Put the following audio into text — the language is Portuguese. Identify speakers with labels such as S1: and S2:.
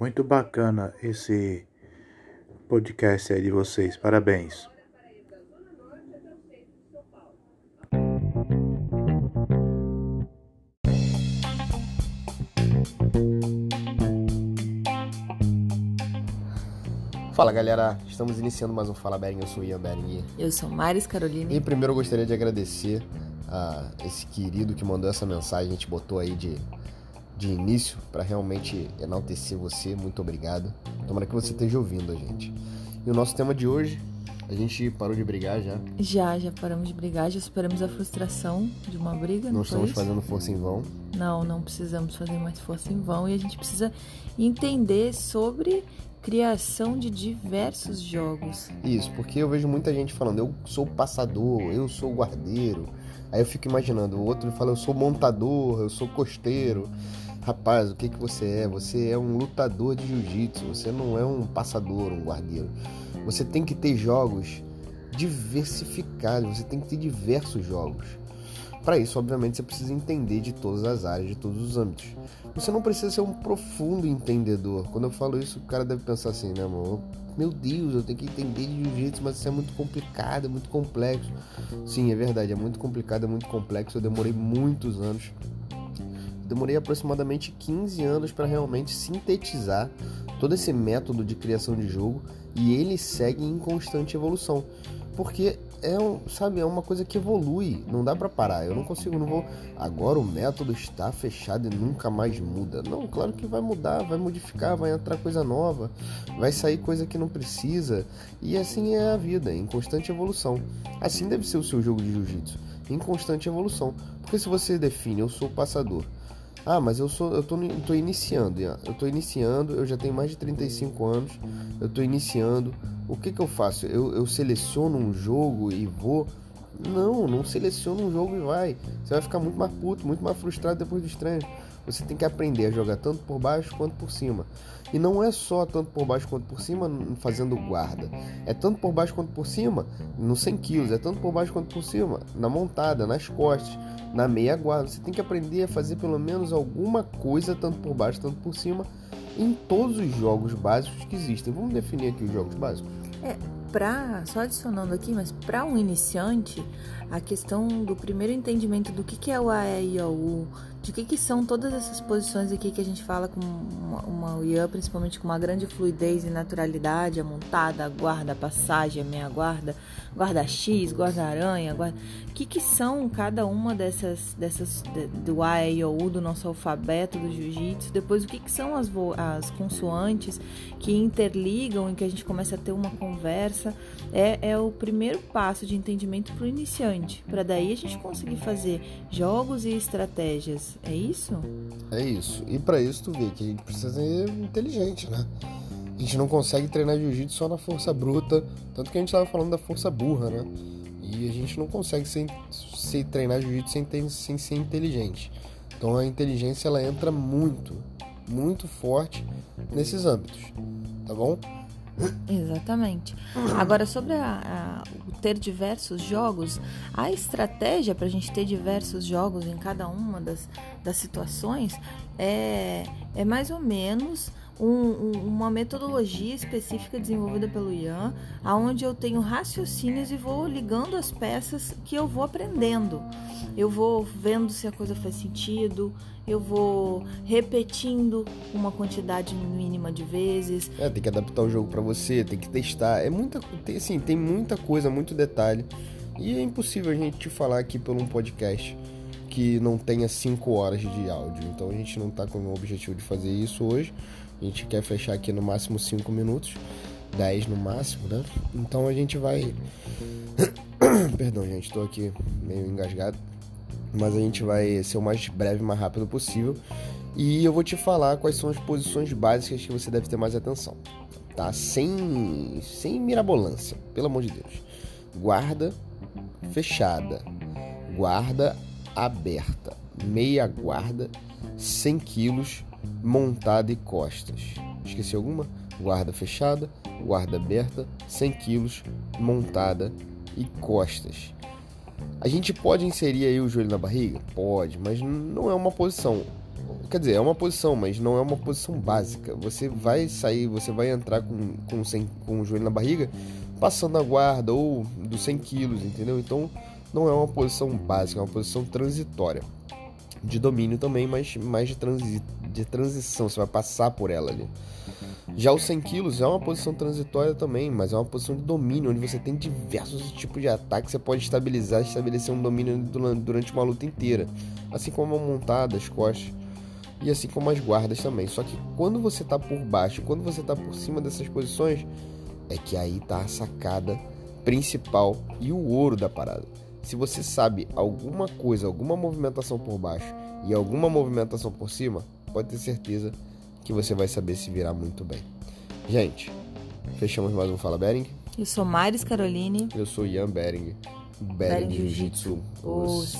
S1: Muito bacana esse podcast aí de vocês. Parabéns.
S2: Fala galera, estamos iniciando mais um Fala Bering, eu sou Ian Bering.
S3: Eu sou Maris Caroline.
S2: E primeiro eu gostaria de agradecer a esse querido que mandou essa mensagem, a gente botou aí de, de início para realmente enaltecer você, muito obrigado. Tomara que você esteja ouvindo a gente. E o nosso tema de hoje, a gente parou de brigar já.
S3: Já, já paramos de brigar, já superamos a frustração de uma briga.
S2: Não, estamos fazendo força em vão.
S3: Não, não precisamos fazer mais força em vão e a gente precisa entender sobre criação de diversos jogos.
S2: Isso, porque eu vejo muita gente falando, eu sou passador, eu sou guardeiro. Aí eu fico imaginando, o outro fala, eu sou montador, eu sou costeiro. Rapaz, o que, que você é? Você é um lutador de jiu-jitsu, você não é um passador, um guardeiro. Você tem que ter jogos diversificados, você tem que ter diversos jogos. Para isso, obviamente, você precisa entender de todas as áreas, de todos os âmbitos. Você não precisa ser um profundo entendedor. Quando eu falo isso, o cara deve pensar assim, né, amor? Meu Deus, eu tenho que entender de jiu-jitsu, mas isso é muito complicado, é muito complexo. Sim, é verdade, é muito complicado, é muito complexo. Eu demorei muitos anos. Demorei aproximadamente 15 anos para realmente sintetizar todo esse método de criação de jogo e ele segue em constante evolução. Porque é um, sabe, é uma coisa que evolui, não dá para parar. Eu não consigo, não vou. Agora o método está fechado e nunca mais muda. Não, claro que vai mudar, vai modificar, vai entrar coisa nova, vai sair coisa que não precisa. E assim é a vida, em constante evolução. Assim deve ser o seu jogo de jiu-jitsu, em constante evolução. Porque se você define, eu sou passador. Ah, mas eu sou eu tô, tô iniciando, eu tô iniciando, eu já tenho mais de 35 anos, eu tô iniciando o que, que eu faço? Eu, eu seleciono um jogo e vou. Não, não seleciona um jogo e vai. Você vai ficar muito mais puto, muito mais frustrado depois dos treinos. Você tem que aprender a jogar tanto por baixo quanto por cima. E não é só tanto por baixo quanto por cima fazendo guarda. É tanto por baixo quanto por cima no 100 quilos. É tanto por baixo quanto por cima na montada, nas costas, na meia guarda. Você tem que aprender a fazer pelo menos alguma coisa tanto por baixo, tanto por cima em todos os jogos básicos que existem. Vamos definir aqui os jogos básicos?
S3: É, pra, só adicionando aqui, mas para um iniciante, a questão do primeiro entendimento do que, que é o AEIOU, de que, que são todas essas posições aqui que a gente fala com uma, uma IAN, principalmente com uma grande fluidez e naturalidade, a montada, a guarda, a passagem, a meia guarda, guarda X, guarda o que, que são cada uma dessas, dessas do A, E, O, do nosso alfabeto do jiu-jitsu, depois o que, que são as, as consoantes que interligam e que a gente começa a ter uma conversa, é, é o primeiro passo de entendimento para o iniciante, para daí a gente conseguir fazer jogos e estratégias é isso?
S2: É isso. E para isso tu vê que a gente precisa ser inteligente, né? A gente não consegue treinar jiu-jitsu só na força bruta, tanto que a gente tava falando da força burra, né? E a gente não consegue ser treinar jiu-jitsu sem, sem ser inteligente. Então a inteligência ela entra muito, muito forte nesses âmbitos, tá bom?
S3: Exatamente. Agora, sobre a, a, ter diversos jogos, a estratégia para a gente ter diversos jogos em cada uma das, das situações é, é mais ou menos um, uma metodologia específica desenvolvida pelo Ian, aonde eu tenho raciocínios e vou ligando as peças que eu vou aprendendo. Eu vou vendo se a coisa faz sentido, eu vou repetindo uma quantidade mínima de vezes.
S2: É, tem que adaptar o jogo para você, tem que testar. É muita, tem, assim, tem muita coisa, muito detalhe. E é impossível a gente te falar aqui por um podcast que não tenha 5 horas de áudio. Então a gente não está com o objetivo de fazer isso hoje. A gente quer fechar aqui no máximo 5 minutos, 10 no máximo, né? Então a gente vai. Perdão, gente, estou aqui meio engasgado. Mas a gente vai ser o mais breve e mais rápido possível. E eu vou te falar quais são as posições básicas que você deve ter mais atenção. Tá? Sem, sem mirabolância, pelo amor de Deus. Guarda fechada. Guarda aberta. Meia guarda. 100 quilos montada e costas. Esqueci alguma? Guarda fechada, guarda aberta, 100 quilos, montada e costas. A gente pode inserir aí o joelho na barriga? Pode, mas não é uma posição. Quer dizer, é uma posição, mas não é uma posição básica. Você vai sair, você vai entrar com, com, 100, com o joelho na barriga, passando a guarda ou dos 100 quilos, entendeu? Então não é uma posição básica, é uma posição transitória. De domínio também, mas mais de, transi, de transição, você vai passar por ela ali. Já os 100 quilos é uma posição transitória também, mas é uma posição de domínio, onde você tem diversos tipos de ataque, você pode estabilizar, estabelecer um domínio durante uma luta inteira, assim como a montada, as costas e assim como as guardas também. Só que quando você está por baixo, quando você está por cima dessas posições, é que aí tá a sacada principal e o ouro da parada. Se você sabe alguma coisa, alguma movimentação por baixo e alguma movimentação por cima, pode ter certeza que você vai saber se virar muito bem. Gente, fechamos mais um Fala Bering.
S3: Eu sou Maris Caroline.
S2: Eu sou Ian Bering. Bering, Bering Jiu-Jitsu. Os...